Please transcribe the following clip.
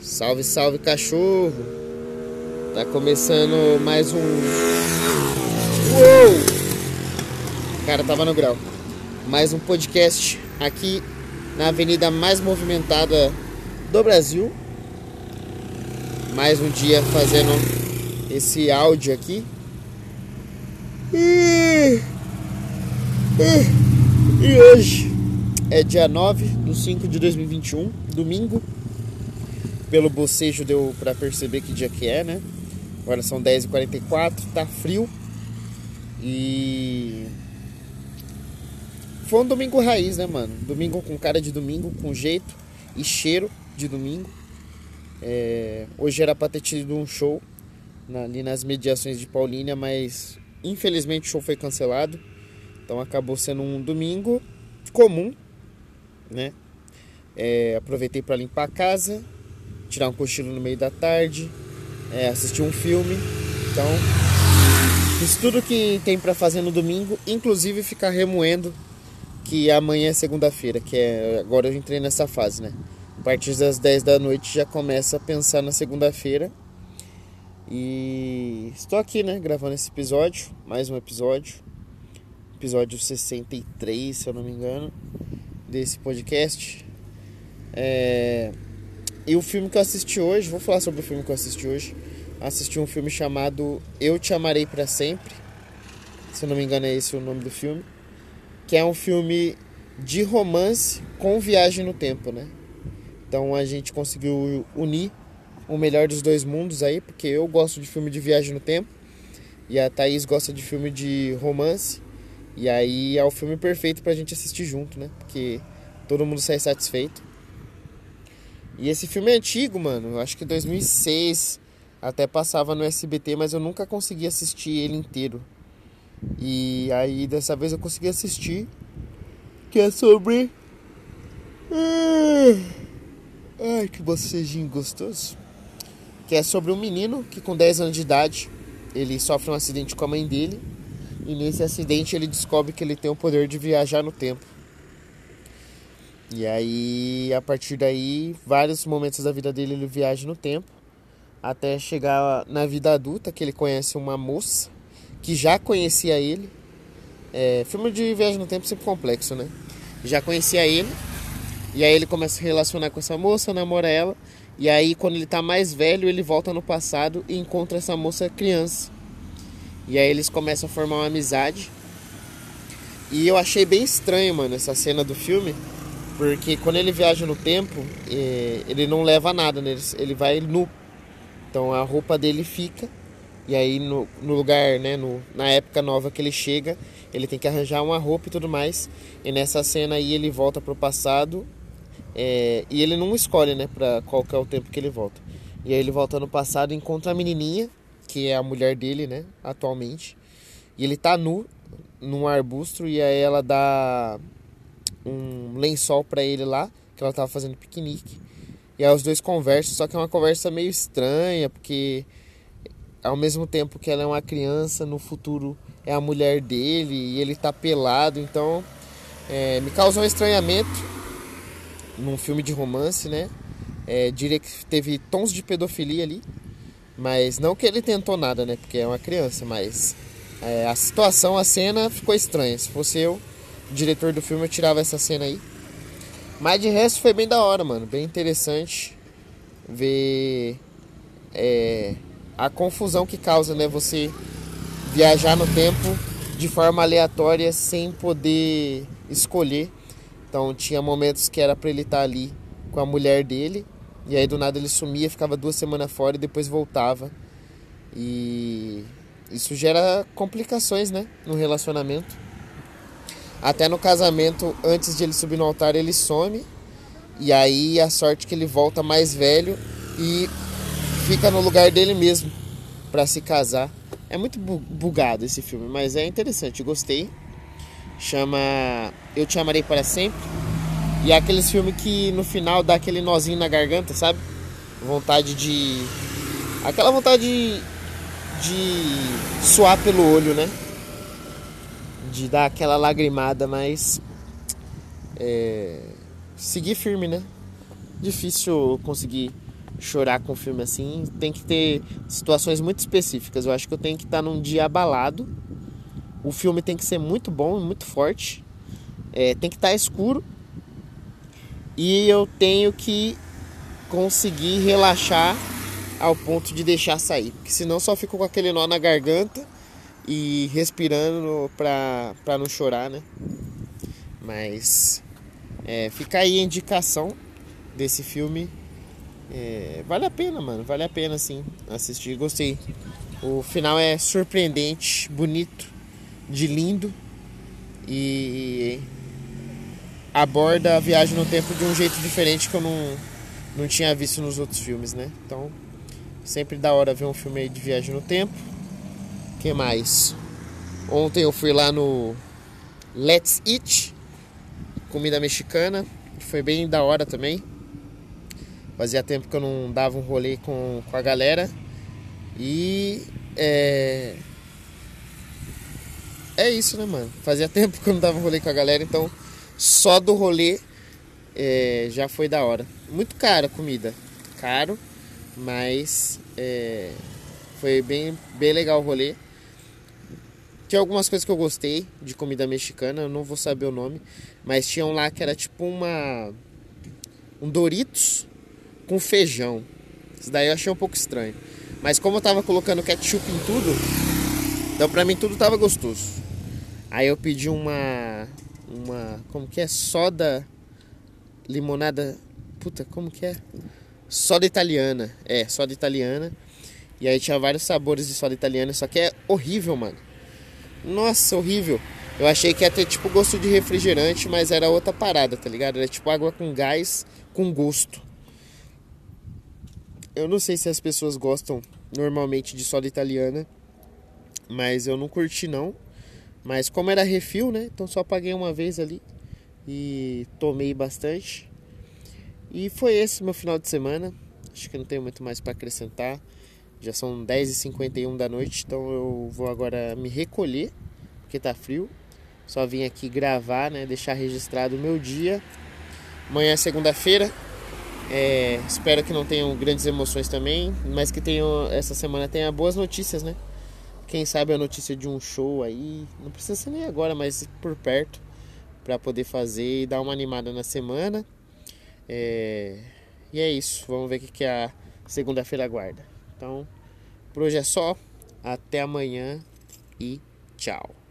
Salve, salve cachorro! Tá começando mais um. Uou! Cara tava no grau. Mais um podcast aqui na avenida mais movimentada do Brasil. Mais um dia fazendo esse áudio aqui. E, e, e hoje é dia 9 de 5 de 2021, domingo. Pelo bocejo deu pra perceber que dia que é, né? Agora são 10h44, tá frio. E. Foi um domingo raiz, né, mano? Domingo com cara de domingo, com jeito e cheiro de domingo. É... Hoje era pra ter tido um show ali nas mediações de Paulínia, mas infelizmente o show foi cancelado. Então acabou sendo um domingo comum, né? É... Aproveitei para limpar a casa, tirar um cochilo no meio da tarde, é, assistir um filme. Então, fiz tudo que tem para fazer no domingo, inclusive ficar remoendo que amanhã é segunda-feira, que é agora eu entrei nessa fase, né? A partir das 10 da noite já começa a pensar na segunda-feira. E estou aqui, né, gravando esse episódio, mais um episódio. Episódio 63, se eu não me engano, desse podcast. É... E o filme que eu assisti hoje, vou falar sobre o filme que eu assisti hoje. Assisti um filme chamado Eu Te Amarei para Sempre. Se eu não me engano, é esse o nome do filme. Que é um filme de romance com viagem no tempo, né? Então a gente conseguiu unir o melhor dos dois mundos aí, porque eu gosto de filme de viagem no tempo e a Thaís gosta de filme de romance. E aí é o filme perfeito pra gente assistir junto, né? Porque todo mundo sai satisfeito. E esse filme é antigo, mano. Eu acho que 2006 até passava no SBT, mas eu nunca consegui assistir ele inteiro. E aí dessa vez eu consegui assistir. Que é sobre. Ai, que bocejinho gostoso. Que é sobre um menino que com 10 anos de idade ele sofre um acidente com a mãe dele. E nesse acidente ele descobre que ele tem o poder de viajar no tempo. E aí, a partir daí, vários momentos da vida dele ele viaja no tempo, até chegar na vida adulta, que ele conhece uma moça que já conhecia ele. É, filme de viagem no tempo sempre complexo, né? Já conhecia ele, e aí ele começa a se relacionar com essa moça, namora ela, e aí quando ele tá mais velho, ele volta no passado e encontra essa moça criança. E aí eles começam a formar uma amizade. E eu achei bem estranho, mano, essa cena do filme porque quando ele viaja no tempo, é, ele não leva nada, né? ele vai nu. Então a roupa dele fica. E aí no, no lugar, né, no, na época nova que ele chega, ele tem que arranjar uma roupa e tudo mais. E nessa cena aí ele volta pro passado. É, e ele não escolhe, né, pra qual que é o tempo que ele volta. E aí ele volta no passado e encontra a menininha, que é a mulher dele, né, atualmente. E ele tá nu, num arbusto, e aí ela dá um lençol para ele lá, que ela tava fazendo piquenique. E aí os dois conversam, só que é uma conversa meio estranha, porque ao mesmo tempo que ela é uma criança, no futuro é a mulher dele e ele tá pelado, então é, me causou um estranhamento num filme de romance, né? É, diria que teve tons de pedofilia ali, mas não que ele tentou nada, né? Porque é uma criança, mas é, a situação, a cena ficou estranha. Se fosse eu, diretor do filme, eu tirava essa cena aí. Mas de resto foi bem da hora, mano. Bem interessante ver é, a confusão que causa, né? Você viajar no tempo de forma aleatória sem poder escolher. Então tinha momentos que era para ele estar tá ali com a mulher dele e aí do nada ele sumia, ficava duas semanas fora e depois voltava. E isso gera complicações, né, no relacionamento. Até no casamento, antes de ele subir no altar, ele some. E aí a sorte que ele volta mais velho e fica no lugar dele mesmo para se casar. É muito bugado esse filme, mas é interessante, gostei. Chama Eu Te Amarei para Sempre. E é aqueles filmes que no final dá aquele nozinho na garganta, sabe? Vontade de. Aquela vontade de, de suar pelo olho, né? De dar aquela lagrimada, mas é, seguir firme, né? Difícil conseguir chorar com o filme assim. Tem que ter situações muito específicas. Eu acho que eu tenho que estar num dia abalado. O filme tem que ser muito bom, muito forte. É, tem que estar escuro. E eu tenho que conseguir relaxar ao ponto de deixar sair. Porque senão só fico com aquele nó na garganta e respirando pra, pra não chorar, né? Mas é, fica aí a indicação desse filme. É, vale a pena, mano. Vale a pena sim assistir. Gostei. O final é surpreendente, bonito, de lindo e aborda a viagem no tempo de um jeito diferente que eu não, não tinha visto nos outros filmes, né? Então, sempre da hora ver um filme de viagem no tempo. Que mais? Ontem eu fui lá no Let's Eat, comida mexicana, foi bem da hora também. Fazia tempo que eu não dava um rolê com, com a galera. E é. É isso, né, mano? Fazia tempo que eu não dava um rolê com a galera, então só do rolê é, já foi da hora. Muito caro a comida. Caro, mas é, foi bem, bem legal o rolê. Tinha algumas coisas que eu gostei de comida mexicana, eu não vou saber o nome, mas tinha um lá que era tipo uma um Doritos com feijão. Isso daí eu achei um pouco estranho. Mas como eu tava colocando ketchup em tudo, então pra mim tudo tava gostoso. Aí eu pedi uma. Uma. Como que é? Soda. Limonada. Puta, como que é? Soda italiana. É, soda italiana. E aí tinha vários sabores de soda italiana, só que é horrível, mano. Nossa, horrível. Eu achei que ia ter tipo gosto de refrigerante, mas era outra parada, tá ligado? Era tipo água com gás com gosto. Eu não sei se as pessoas gostam normalmente de soda italiana, mas eu não curti não. Mas como era refil, né? Então só paguei uma vez ali e tomei bastante. E foi esse meu final de semana. Acho que não tenho muito mais para acrescentar. Já são 10h51 da noite, então eu vou agora me recolher, porque tá frio. Só vim aqui gravar, né? Deixar registrado o meu dia. Amanhã é segunda-feira, é, espero que não tenham grandes emoções também, mas que tenham, essa semana tenha boas notícias, né? Quem sabe a notícia de um show aí, não precisa ser nem agora, mas por perto, para poder fazer e dar uma animada na semana. É, e é isso, vamos ver o que, que a segunda-feira aguarda. Então, por hoje é só, até amanhã e tchau.